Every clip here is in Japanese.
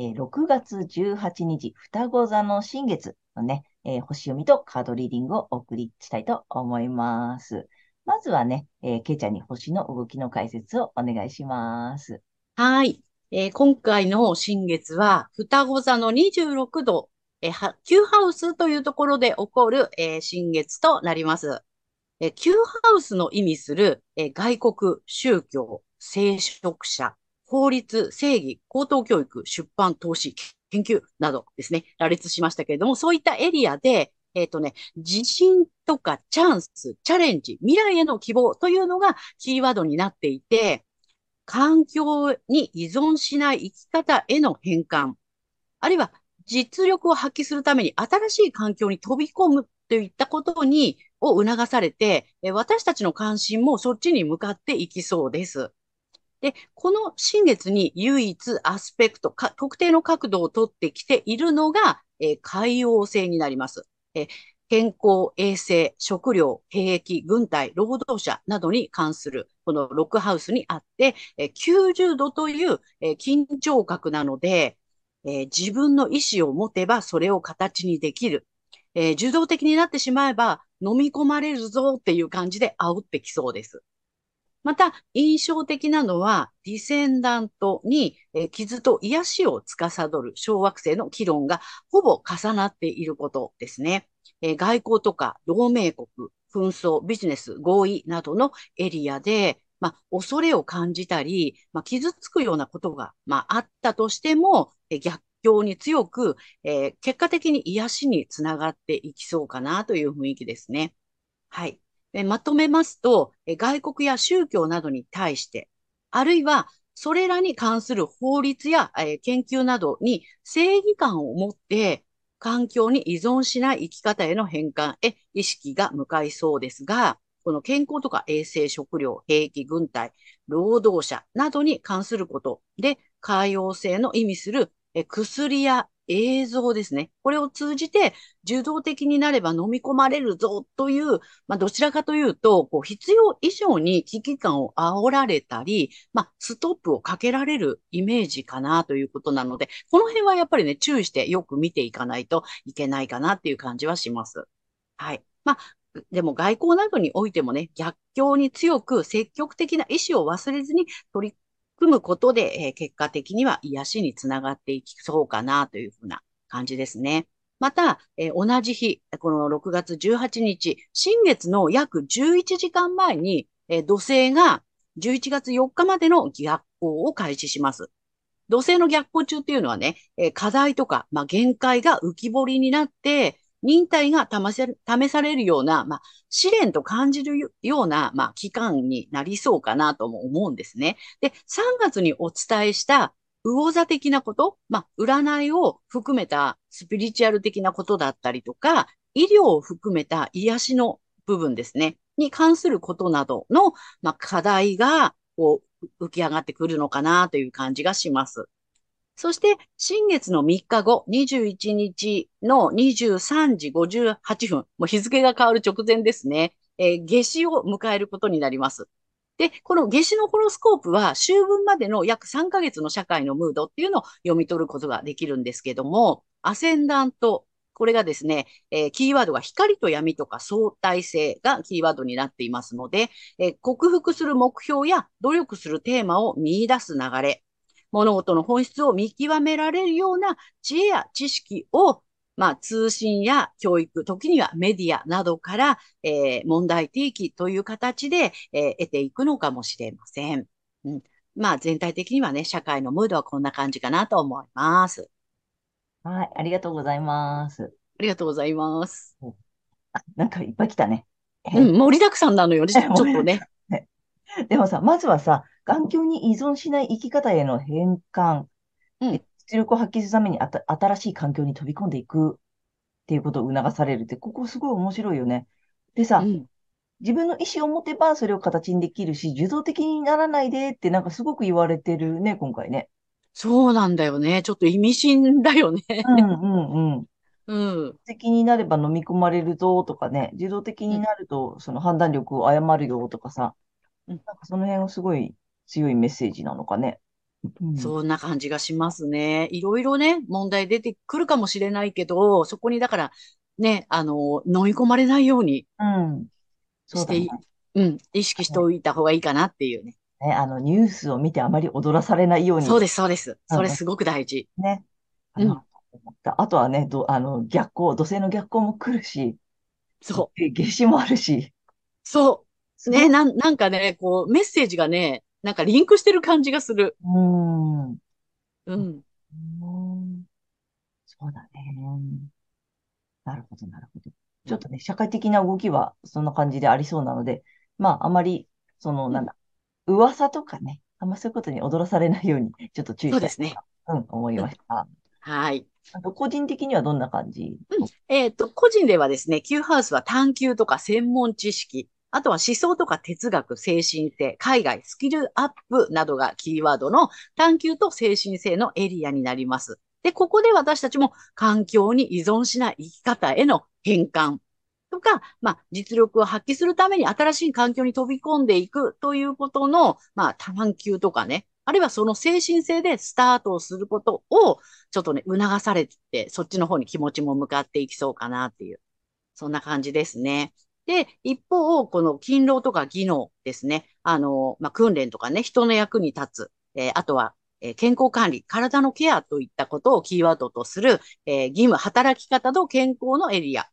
えー、6月18日、双子座の新月のね、えー、星読みとカードリーディングをお送りしたいと思います。まずはね、えー、けいちゃんに星の動きの解説をお願いします。はい。えー、今回の新月は、双子座の26度、えー、Q ハウスというところで起こる、えー、新月となります。えー、Q ハウスの意味する、えー、外国、宗教、聖職者、法律、正義、高等教育、出版、投資、研究などですね、羅列しましたけれども、そういったエリアで、えっ、ー、とね、自信とかチャンス、チャレンジ、未来への希望というのがキーワードになっていて、環境に依存しない生き方への変換、あるいは実力を発揮するために新しい環境に飛び込むといったことに、を促されて、私たちの関心もそっちに向かっていきそうです。で、この新月に唯一アスペクト、特定の角度をとってきているのが、えー、海洋星になります。えー、健康、衛生、食料、兵役、軍隊、労働者などに関する、このロックハウスにあって、90度という、緊張角なので、自分の意思を持てばそれを形にできる。受動的になってしまえば飲み込まれるぞっていう感じで煽ってきそうです。また、印象的なのは、ディセンダントに、え、傷と癒しを司る小惑星の議論がほぼ重なっていることですね。え、外交とか同盟国、紛争、ビジネス、合意などのエリアで、まあ、恐れを感じたり、まあ、傷つくようなことが、まあ、あったとしても、え、逆境に強く、えー、結果的に癒しにつながっていきそうかなという雰囲気ですね。はい。えまとめますとえ、外国や宗教などに対して、あるいはそれらに関する法律やえ研究などに正義感を持って、環境に依存しない生き方への変換へ意識が向かいそうですが、この健康とか衛生、食料、兵器、軍隊、労働者などに関することで、海洋性の意味する薬や映像ですね。これを通じて受動的になれば飲み込まれるぞという、まあ、どちらかというと、こう必要以上に危機感を煽られたり、まあ、ストップをかけられるイメージかなということなので、この辺はやっぱりね、注意してよく見ていかないといけないかなっていう感じはします。はい。まあ、でも外交などにおいてもね、逆境に強く積極的な意思を忘れずに取り組むことで、え、結果的には癒しにつながっていきそうかなというふうな感じですね。また、え、同じ日、この6月18日、新月の約11時間前に、え、土星が11月4日までの逆行を開始します。土星の逆行中っていうのはね、え、課題とか、まあ、限界が浮き彫りになって、忍耐が試されるような、まあ、試練と感じるような、まあ、期間になりそうかなとも思うんですね。で、3月にお伝えした魚座的なこと、まあ、占いを含めたスピリチュアル的なことだったりとか、医療を含めた癒しの部分ですね、に関することなどの、まあ、課題が、こう、浮き上がってくるのかなという感じがします。そして、新月の3日後、21日の23時58分、もう日付が変わる直前ですね、えー、夏至を迎えることになります。で、この夏至のホロスコープは、秋分までの約3ヶ月の社会のムードっていうのを読み取ることができるんですけども、アセンダント、これがですね、えー、キーワードが光と闇とか相対性がキーワードになっていますので、えー、克服する目標や努力するテーマを見出す流れ、物事の本質を見極められるような知恵や知識を、まあ、通信や教育、時にはメディアなどから、えー、問題提起という形で、えー、得ていくのかもしれません。うん、まあ、全体的にはね、社会のムードはこんな感じかなと思います。はい、ありがとうございます。ありがとうございます。あ、なんかいっぱい来たね。うん、盛りだくさんなのよ、ちょっとね。でもさ、まずはさ、環境に依存しない生き方への変換、うん、出力を発揮するためにあた新しい環境に飛び込んでいくっていうことを促されるって、ここすごい面白いよね。でさ、うん、自分の意思を持てばそれを形にできるし、受動的にならないでってなんかすごく言われてるね、今回ね。そうなんだよね。ちょっと意味深だよね。うんうんうん。うん。的になれば飲み込まれるぞとかね、自動的になるとその判断力を誤るよとかさ、うん、なんかその辺はすごい強いメッセージなのかね。うん、そんな感じがしますね。いろいろね、問題出てくるかもしれないけど、そこにだからね、あの、飲み込まれないようにして、うん、ね、うん、意識しておいた方がいいかなっていうね。ね、あの、ニュースを見てあまり踊らされないように。そうです、そうです。それすごく大事。ね。あの、うん、あとはね、ど、あの、逆光、土星の逆光も来るし、そう。夏至もあるし。そう。ね、なん、なんかね、こう、メッセージがね、なんかリンクしてる感じがする。うん。うん。そうだね。なるほど、なるほど。ちょっとね、社会的な動きはそんな感じでありそうなので、まあ、あまり、その、なんだ、噂とかね、あんまそういうことに踊らされないように、ちょっと注意したいそうですね。うん、思いました。はい。あと、個人的にはどんな感じ、うん、えっ、ー、と、個人ではですね、Q ハウスは探求とか専門知識、あとは思想とか哲学、精神性、海外、スキルアップなどがキーワードの探求と精神性のエリアになります。で、ここで私たちも環境に依存しない生き方への変換とか、まあ、実力を発揮するために新しい環境に飛び込んでいくということの、まあ、探求とかね、あるいはその精神性でスタートをすることを、ちょっとね、促されて、そっちの方に気持ちも向かっていきそうかなっていう、そんな感じですね。で、一方、この勤労とか技能ですね。あの、まあ、訓練とかね、人の役に立つ。えー、あとは、えー、健康管理、体のケアといったことをキーワードとする、えー、義務、働き方と健康のエリア。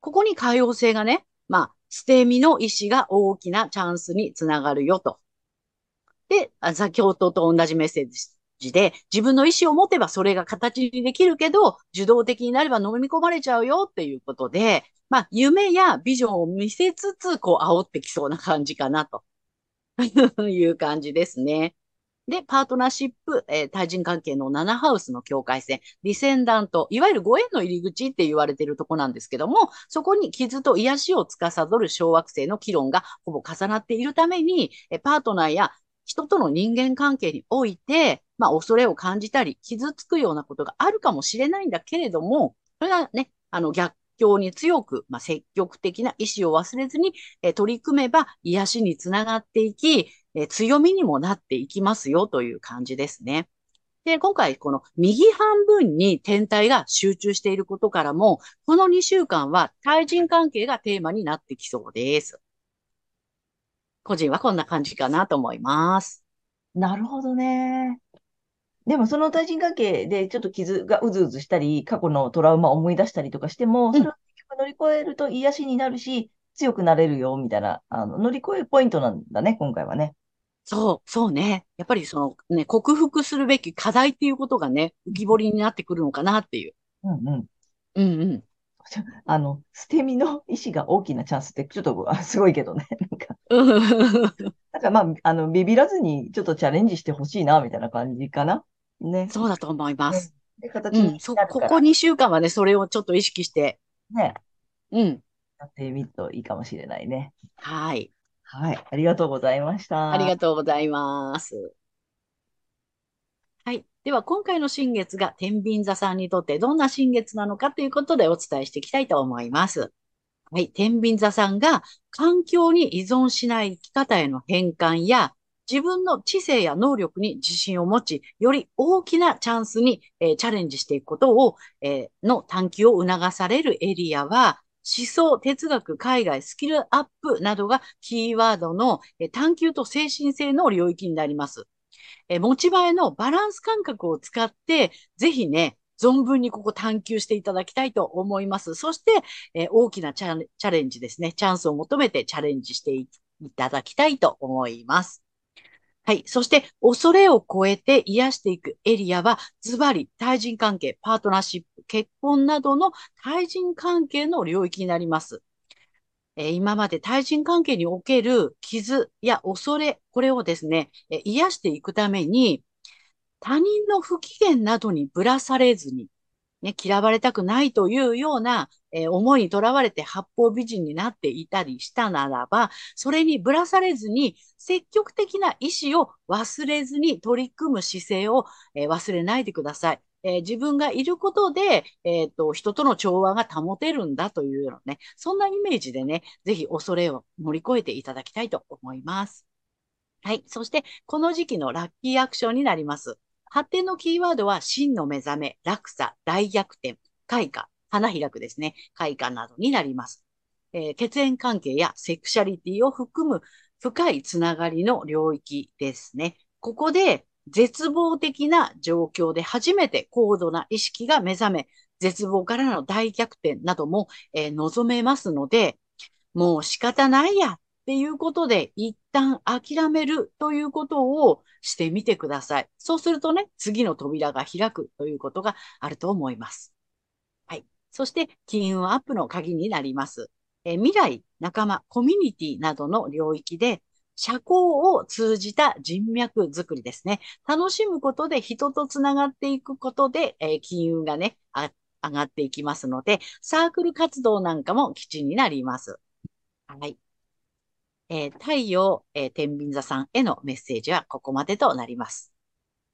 ここに多様性がね、まあ、捨て身の意思が大きなチャンスにつながるよと。で、先ほどと同じメッセージで、自分の意思を持てばそれが形にできるけど、受動的になれば飲み込まれちゃうよっていうことで、まあ、夢やビジョンを見せつつ、こう、煽ってきそうな感じかな、と いう感じですね。で、パートナーシップ、えー、対人関係の7ハウスの境界線、ディセンダント、いわゆるご縁の入り口って言われているとこなんですけども、そこに傷と癒しを司る小惑星の議論がほぼ重なっているために、えパートナーや人との人間関係において、まあ、恐れを感じたり、傷つくようなことがあるかもしれないんだけれども、それがね、あの、逆境に強く、まあ、積極的な意志を忘れずに、え取り組めば癒しにつながっていき、え強みにもなっていきますよという感じですね。で、今回この右半分に天体が集中していることからも、この2週間は対人関係がテーマになってきそうです。個人はこんな感じかなと思います。なるほどね。でもその対人関係でちょっと傷がうずうずしたり、過去のトラウマを思い出したりとかしても、それを乗り越えると癒しになるし、強くなれるよ、みたいな、あの、乗り越えるポイントなんだね、今回はね。そう、そうね。やっぱりそのね、克服するべき課題っていうことがね、浮き彫りになってくるのかなっていう。うんうん。うんうん。あの、捨て身の意志が大きなチャンスって、ちょっとすごいけどね。なんか。なんかまあ、あの、ビビらずにちょっとチャレンジしてほしいな、みたいな感じかな。ね。そうだと思います。ね、で、形に、うん、そ、ここ2週間はね、それをちょっと意識して。ね。うん。やってみるといいかもしれないね。はい。はい。ありがとうございました。ありがとうございます。はい。では、今回の新月が天秤座さんにとってどんな新月なのかということでお伝えしていきたいと思います。はい。天秤座さんが環境に依存しない生き方への変換や自分の知性や能力に自信を持ち、より大きなチャンスに、えー、チャレンジしていくことを、えー、の探求を促されるエリアは、思想、哲学、海外、スキルアップなどがキーワードの、えー、探求と精神性の領域になります。え持ち前のバランス感覚を使って、ぜひね、存分にここ探求していただきたいと思います。そして、え、大きなチャレンジですね。チャンスを求めてチャレンジしていただきたいと思います。はい。そして、恐れを超えて癒していくエリアは、ズバリ、対人関係、パートナーシップ、結婚などの対人関係の領域になります。えー、今まで対人関係における傷や恐れ、これをですね、えー、癒していくために、他人の不機嫌などにぶらされずに、ね、嫌われたくないというような、えー、思いにとらわれて八方美人になっていたりしたならば、それにぶらされずに、積極的な意思を忘れずに取り組む姿勢を、えー、忘れないでください。えー、自分がいることで、えっ、と、人との調和が保てるんだというようなね、そんなイメージでね、ぜひ恐れを乗り越えていただきたいと思います。はい。そして、この時期のラッキーアクションになります。発展のキーワードは、真の目覚め、落差、大逆転、開花、花開くですね。開花などになります。えー、血縁関係やセクシャリティを含む深いつながりの領域ですね。ここで絶望的な状況で初めて高度な意識が目覚め、絶望からの大逆転なども、えー、望めますので、もう仕方ないやっていうことで一旦諦めるということをしてみてください。そうするとね、次の扉が開くということがあると思います。そして、金運アップの鍵になります。え未来、仲間、コミュニティなどの領域で、社交を通じた人脈づくりですね。楽しむことで人とつながっていくことで、えー、金運がね、上がっていきますので、サークル活動なんかも基地になります。はい。えー、太陽、えー、天秤座さんへのメッセージはここまでとなります。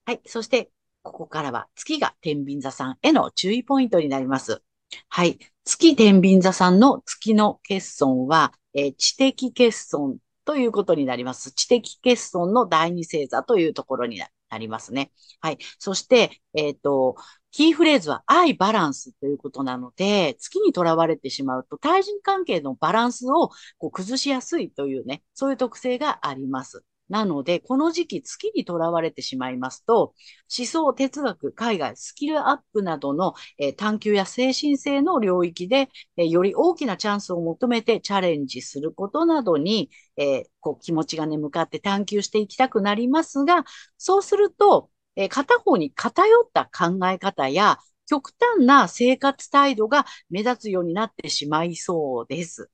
はい。そして、ここからは月が天秤座さんへの注意ポイントになります。はい。月天秤座さんの月の欠損は、えー、知的欠損ということになります。知的欠損の第二星座というところになりますね。はい。そして、えっ、ー、と、キーフレーズは愛バランスということなので、月にとらわれてしまうと対人関係のバランスをこう崩しやすいというね、そういう特性があります。なので、この時期月にとらわれてしまいますと、思想、哲学、海外、スキルアップなどの、え、探求や精神性の領域で、え、より大きなチャンスを求めてチャレンジすることなどに、え、こう気持ちがね、向かって探求していきたくなりますが、そうすると、え片方に偏った考え方や、極端な生活態度が目立つようになってしまいそうです。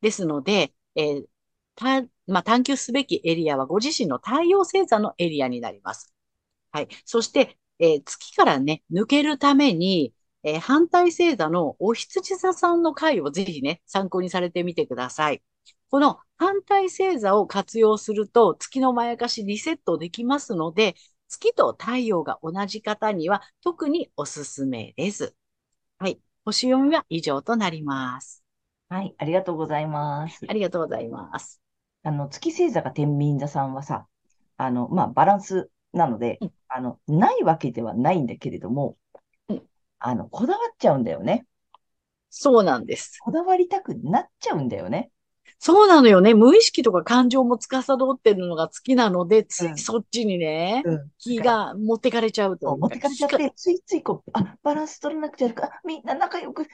ですので、えー、た、まあ、探求すべきエリアはご自身の太陽星座のエリアになります。はい。そして、えー、月からね、抜けるために、えー、反対星座のお羊座さんの回をぜひね、参考にされてみてください。この反対星座を活用すると、月のまやかしリセットできますので、月と太陽が同じ方には特におすすめです。はい。星読みは以上となります。はい。ありがとうございます。ありがとうございます。あの、月星座が天秤座さんはさ、あの、まあ、バランスなので、うん、あの、ないわけではないんだけれども、うん、あの、こだわっちゃうんだよね。そうなんです。こだわりたくなっちゃうんだよね。そうなのよね。無意識とか感情も司ってるのが好きなので、ついそっちにね、うん、気が持ってかれちゃうと。持ってかれちゃって、ついついこう、あ、バランス取らなくちゃか、みんな仲良く、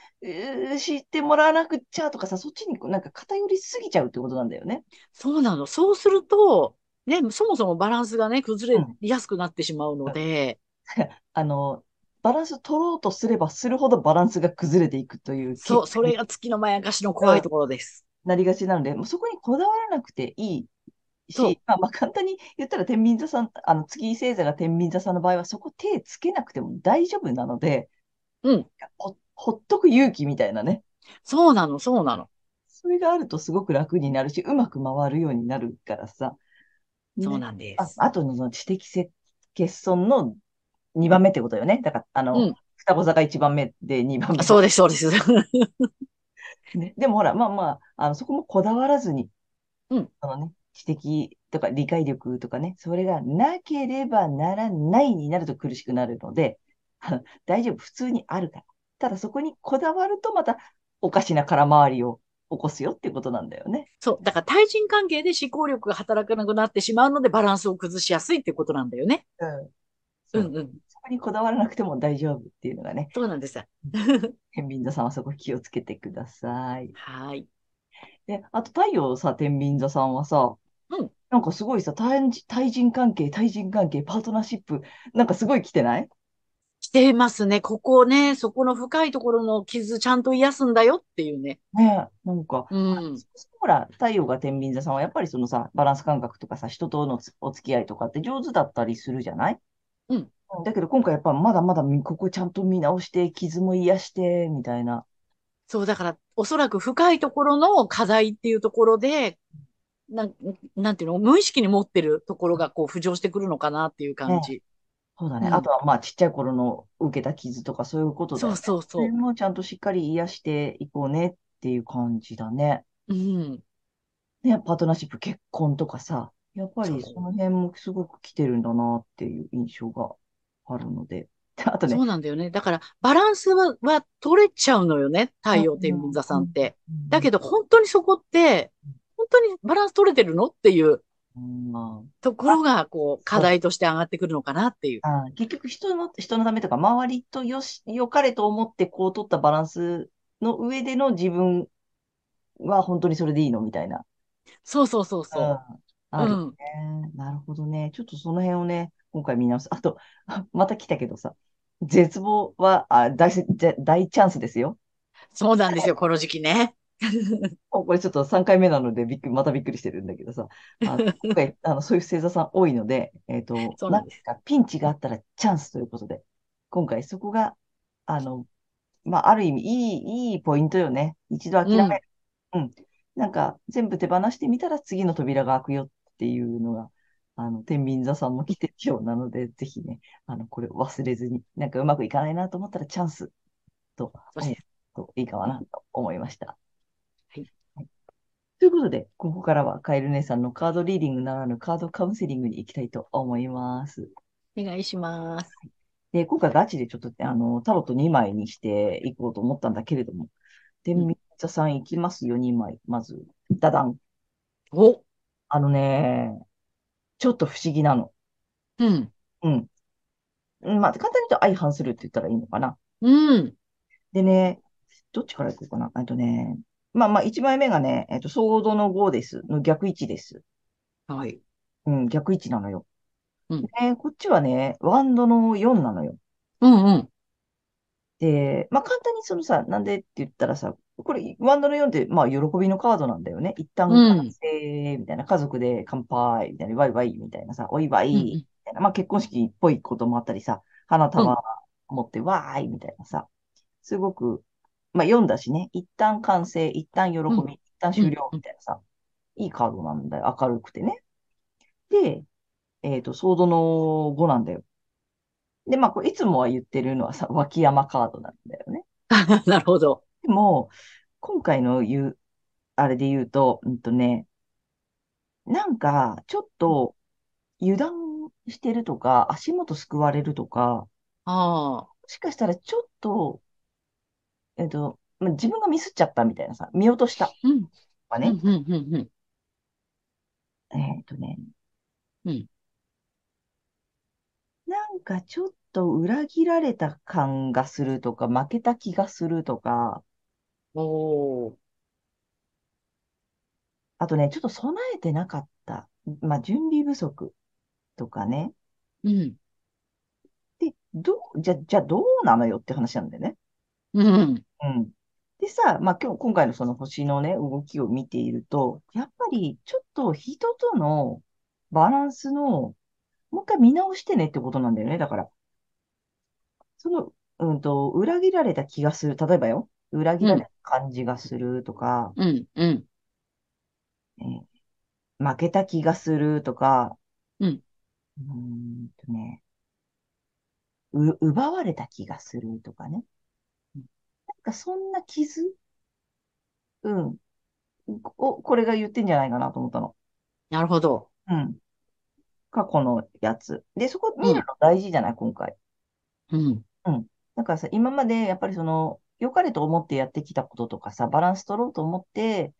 知ってもらわなくちゃとかさ、そっちになんか偏りすぎちゃうってことなんだよね。そうなの。そうすると、ね、そもそもバランスがね、崩れやすくなってしまうので。うん、あの、バランス取ろうとすればするほどバランスが崩れていくという。そう、それが月のまやかしの怖いところです。なりがちなので、もうそこにこだわらなくていいし、まあ、まあ簡単に言ったら天秤座さん、あの月星座が天秤座さんの場合は、そこ手つけなくても大丈夫なので、うん。ほほっとく勇気みたいなね。そうなの、そうなの。それがあるとすごく楽になるし、うまく回るようになるからさ。そうなんです。ああとの知的欠損の2番目ってことよね。だから、あの、うん、双子座が1番目で2番目。そうです、そうです。ね、でもほら、まあまあ、あのそこもこだわらずに、うん。あのね、知的とか理解力とかね、それがなければならないになると苦しくなるので、大丈夫、普通にあるから。ただそこにこだわるとまたおかしな空回りを起こすよっていうことなんだよね。そう。だから対人関係で思考力が働かなくなってしまうのでバランスを崩しやすいってことなんだよね。うん。うんうん。にこだわらなくても大丈夫っていうのがね、そうなんです。天秤座さんはそこ気をつけてください。はい。で、あと太陽さ、天秤座さんはさ、うん。なんかすごいさ、対人対人関係、対人関係、パートナーシップ、なんかすごい来てない？来てますね。ここね、そこの深いところの傷ちゃんと癒すんだよっていうね。ねえ、なんか、うん。ほら、太陽が天秤座さんはやっぱりそのさ、バランス感覚とかさ、人とのつお付き合いとかって上手だったりするじゃない？うん。うんだけど今回やっぱまだまだみここちゃんと見直して、傷も癒して、みたいな。そう、だから、おそらく深いところの課題っていうところで、なん、なんていうの、無意識に持ってるところがこう浮上してくるのかなっていう感じ。そうだね。うんあとはまあちっちゃい頃の受けた傷とかそういうことだよそうね。そうそう。それもちゃんとしっかり癒していこうねっていう感じだね。うん。ね、パートナーシップ、結婚とかさ、やっぱりその辺もすごく来てるんだなっていう印象があるので。あとねそう、なんだよね。だから、バランスは、は取れちゃうのよね。太陽天秤座さんって。だけど、ど、本当にそこって、本当にバランス取れてるのっていうところが、こう、課題として上がってくるのかなっていう。結局人の、人のためとか、周りとよし、良かれと思ってこう取ったバランスの上での自分は本当にそれでいいのみたいな。そうそうそううんそう。あるうん。ね。なるほどね。ちょっとその辺をね、今回見直す。あと、また来たけどさ、絶望は、あ、大大チャンスですよ。そうなんですよ、この時期ね。これちょっと3回目なのでびっくり、またびっくりしてるんだけどさ、あの 今回、あの、そういう星座さん多いので、えっと、そうなんですか、ピンチがあったらチャンスということで、今回そこが、あの、まあ、ある意味、いい、いいポイントよね。一度諦める。うん。なんか、全部手放してみたら次の扉が開くよっていうのが、あの、天秤座さんも来てるようなので、ぜひね、あの、これを忘れずに、なんかうまくいかないなと思ったらチャンスとそして思うといいかなと思いました。はいはい。ということで、ここからはカエル姉さんのカードリーディングならぬカードカウンセリングに行きたいと思います。お願いします。で、今回ガチでちょっと、あの、タロット2枚にしていこうと思ったんだけれども、天秤座さんいきます？よ、2枚。まず、ダダン。お、あのね、ちょっと不思議なの。うん、うん。うんまあ、簡単に言うと相反するって言ったらいいのかな。うん、でね、どっちからいこうかな。えっとね、まあまあ、1枚目がね、えっと、ソードの5です。の逆位置です。はい。うん、逆位置なのよ。うんで、こっちはね、ワンドの4なのよ。うん、うん、で、まあ簡単にそのさ、なんでって言ったらさ、これ、ワンドの4って、まあ、喜びのカードなんだよね。一旦うん完成、みたいな、家族で乾杯、みたいな、ワイワイ、みたいなさ、お祝い、うんみたいな、まあ結婚式っぽいこともあったりさ、花束持って、わーい、みたいなさ、すごく、まあ読んだしね、一旦完成、一旦喜び、うん一旦終了、みたいなさ、いいカードなんだよ。明るくてね。で、えっと、ソードの5なんだよ。で、まあ、これいつもは言ってるのはさ、脇山カードなんだよね。なるほど。でも、今回の言う、あれで言うと、うんとね、なんか、ちょっと、油断してるとか、足元すくわれるとか、ああ、もしかしたらちょっと、えっと、まあ自分がミスっちゃったみたいなさ、見落としたうん、とかね、うん、うん、うん、うん。えっとね、うんなんかちょっと裏切られた感がするとか、負けた気がするとか、おー、あとね、ちょっと備えてなかった。まあ、準備不足とかね。うん、で、どう、じゃ、じゃあどうなのよって話なんだよね。うん、うん。でさ、まあ今日、今回のその星のね、動きを見ていると、やっぱりちょっと人とのバランスの、もう一回見直してねってことなんだよね。だから、その、うんと、裏切られた気がする。例えばよ、裏切られた感じがするとか、うん、うん、えー負けた気がするとか、うんうーんとね、う、奪われた気がするとかね。うんなんかそんな傷？うん。こ、これが言ってんじゃないかなと思ったの。なるほど。うん。過去のやつ。で、そこ見るの大事じゃない、今回。うん、だからさ、今までやっぱりその、良かれと思ってやってきたこととかさ、バランス取ろうと思って、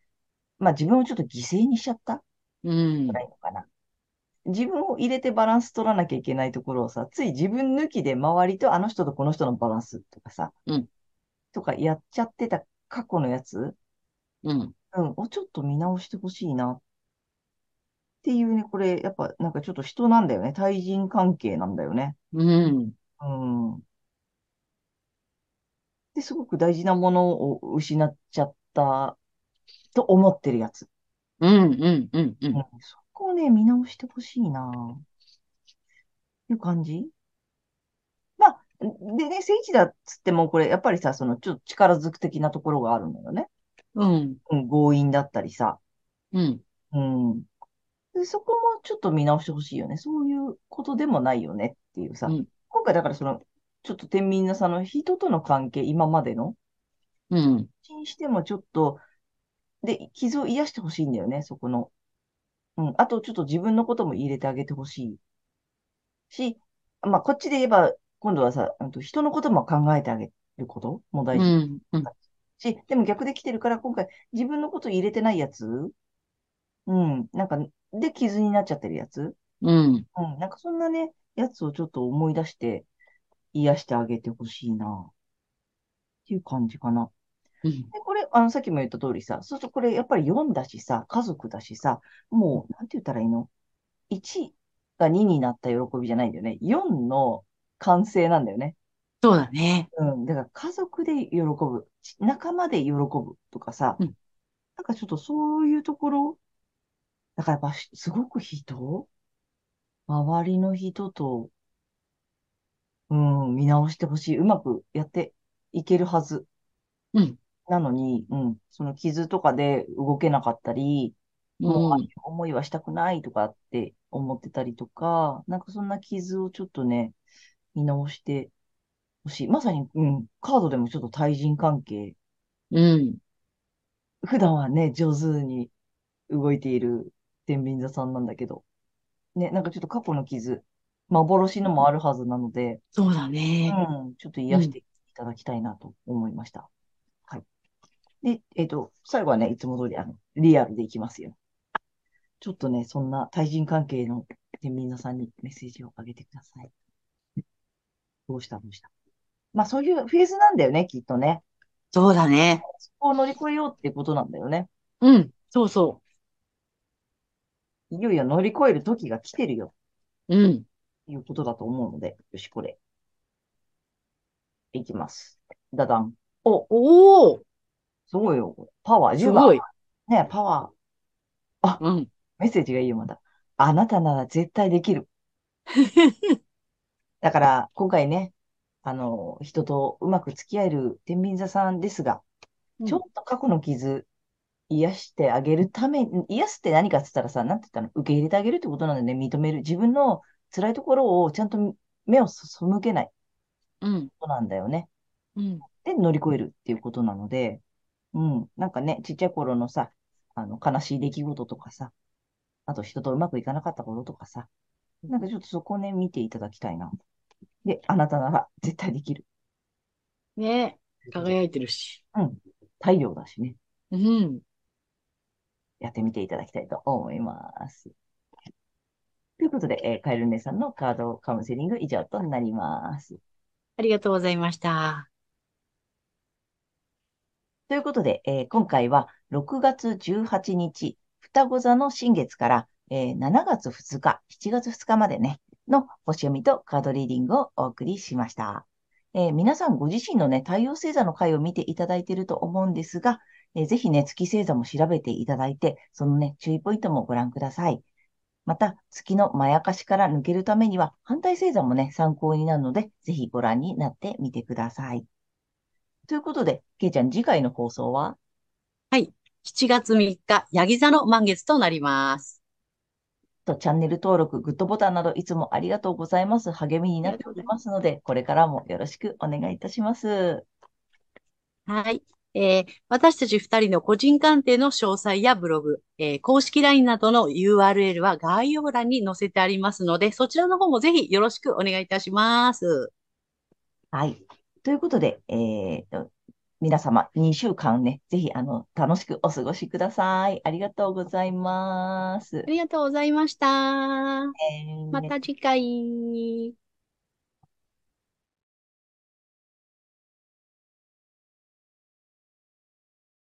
まあ自分をちょっと犠牲にしちゃった？うん。ぐら、いのかな。自分を入れてバランス取らなきゃいけないところをさ、つい自分抜きで周りとあの人とこの人のバランスとかさ、うん。とかやっちゃってた過去のやつ、うん。うん、をちょっと見直してほしいな。っていうね、これ、やっぱなんかちょっと人なんだよね。対人関係なんだよね。うん。うん。で、すごく大事なものを失っちゃったと思ってるやつ。うん。うん。うん。ううんん。そこをね、見直してほしいなっていう感じまあ、でね、聖地だっつっても、これ、やっぱりさ、その、ちょっと力ずく的なところがあるのよね。うん。うん、強引だったりさ。うん。うん。で、そこもちょっと見直してほしいよね。そういうことでもないよねっていうさ。うん今回だからその、ちょっと天秤なさんの人との関係、今までの、うん。にしてもちょっと、で、傷を癒してほしいんだよね、そこの。うん。あと、ちょっと自分のことも入れてあげてほしい。し、まあ、こっちで言えば、今度はさ、うんと人のことも考えてあげること？も大う事ん。うん。し、でも逆で来てるから、今回自分のこと入れてないやつ、うん、なんか、で傷になっちゃってるやつ、うん。うん、なんかそんなね、やつをちょっと思い出して、癒してあげてほしいな、っていう感じかな。うん。で、これ、あの、さっきも言った通りさ、そうするとこれ、やっぱり4だしさ、家族だしさ、もう、なんて言ったらいいの ?1 が2になった喜びじゃないんだよね。4の完成なんだよね。そうだね。うん。だから家族で喜ぶ、ち仲間で喜ぶとかさ、うんなんかちょっとそういうところ、だからやっぱしすごく人？周りの人と、うん、見直してほしい。うまくやっていけるはず。うん。なのに、うん、その傷とかで動けなかったり、もうああいう思いはしたくないとかって思ってたりとか、なんかそんな傷をちょっとね、見直してほしい。まさに、うん、カードでもちょっと対人関係、うん。普段はね、上手に動いている天秤座さんなんだけど、ね、なんかちょっと過去の傷、幻のもあるはずなので、そうだね。うん、ちょっと癒していただきたいなと思いました。はい。で、えっと、最後はね、いつも通り、あの、リアルでいきますよ。ちょっとね、そんな対人関係の天秤座さんにメッセージをあげてください。どうしたどうした？まあ、そういうフェーズなんだよね、きっとね。そうだね。そこを乗り越えようってことなんだよね。うん。そうそいよいよ乗り越える時が来てるよ、う。うん。ということだと思うので、よし、これ。いきます。ダダン。お、おおすごいよ。パワー、10すごい。ね、パワー。うん。メッセージがいいよ、まだ。あなたなら絶対できる。だから、今回ね、あの、人とうまく付き合える天秤座さんですが、ちょっと過去の傷、癒してあげるため、癒すって何かって言ったらさ、なんて言ったの？受け入れてあげるってことなんだよね。認める。自分の辛いところをちゃんと目を背けないうん。ことなんだよね。うん。で、乗り越えるっていうことなので、うん、なんかね、ちっちゃい頃のさ、あの、悲しい出来事とかさ、あと人とうまくいかなかったこととかさ、なんかちょっとそこをね、見ていただきたいな。で、あなたなら絶対できる。ね輝いてるし。うん。太陽だしね。うん。やってみていただきたいと思います。ということで、えーカエル姉さんのカードカウンセリング以上となります。ありがとうございました。ということで、えー今回は6月18日、双子座の新月から、えー7月2日、7月2日までね、の星読みとカードリーディングをお送りしました。えー皆さんご自身のね、太陽星座の回を見ていただいていると思うんですが、えーぜひね、月星座も調べていただいて、そのね、注意ポイントもご覧ください。また、月のまやかしから抜けるためには、反対星座もね、参考になるので、ぜひご覧になってみてください。ということで、けいちゃん、次回の放送は？はい。7月3日、ヤギ座の満月となります。とチャンネル登録、グッドボタンなどいつもありがとうございます。励みになっておりますので、これからもよろしくお願いいたします。はい。えー私たち二人の個人鑑定の詳細やブログ、えー公式 LINE などの URL は概要欄に載せてありますので、そちらの方もぜひよろしくお願いいたします。はい。ということで、えーと、皆様、2週間ね、ぜひ、あの、楽しくお過ごしください。ありがとうございます。ありがとうございました。えーまた次回。